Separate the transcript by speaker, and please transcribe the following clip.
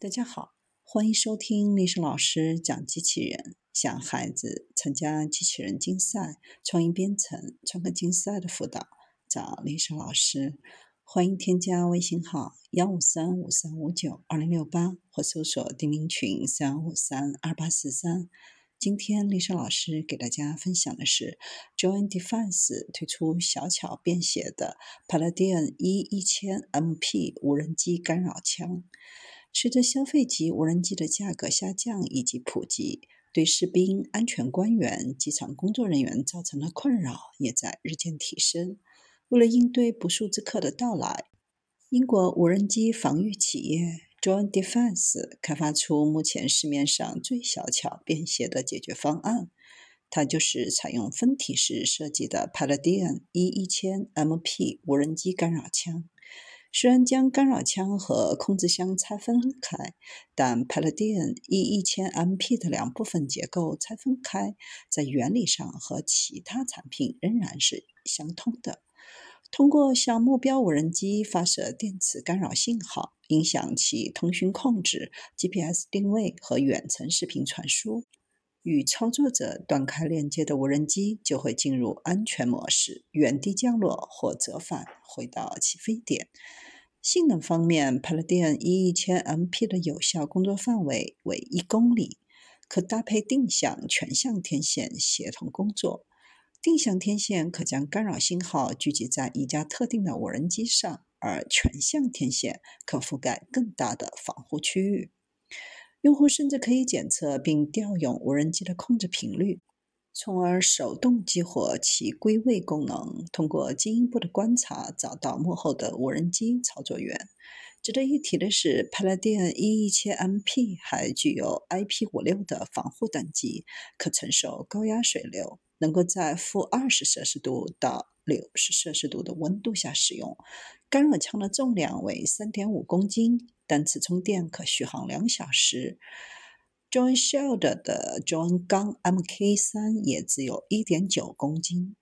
Speaker 1: 大家好，欢迎收听历史老师讲机器人。想孩子参加机器人竞赛、创意编程、创客竞赛的辅导，找历史老师。欢迎添加微信号幺五三五三五九二零六八，或搜索钉钉群三五三二八四三。今天历史老师给大家分享的是 j o i n Defense 推出小巧便携的 Paladin E 一千 MP 无人机干扰枪。随着消费级无人机的价格下降以及普及，对士兵、安全官员、机场工作人员造成的困扰也在日渐提升。为了应对不速之客的到来，英国无人机防御企业 John Defense 开发出目前市面上最小巧便携的解决方案，它就是采用分体式设计的 Paladin E 一千 MP 无人机干扰枪。虽然将干扰枪和控制箱拆分开，但 Paladin E 一千 MP 的两部分结构拆分开，在原理上和其他产品仍然是相通的。通过向目标无人机发射电磁干扰信号，影响其通讯控制、GPS 定位和远程视频传输。与操作者断开连接的无人机就会进入安全模式，原地降落或折返回到起飞点。性能方面，Paladin E 一千 MP 的有效工作范围为一公里，可搭配定向、全向天线协同工作。定向天线可将干扰信号聚集在一架特定的无人机上，而全向天线可覆盖更大的防护区域。用户甚至可以检测并调用无人机的控制频率，从而手动激活其归位功能。通过进一步的观察，找到幕后的无人机操作员。值得一提的是，Paladin E 一千 MP 还具有 IP56 的防护等级，可承受高压水流，能够在负二十摄氏度到六十摄氏度的温度下使用。干扰枪的重量为三点五公斤。单次充电可续航两小时。John Shield 的 John 钢 Mk 三也只有一点九公斤。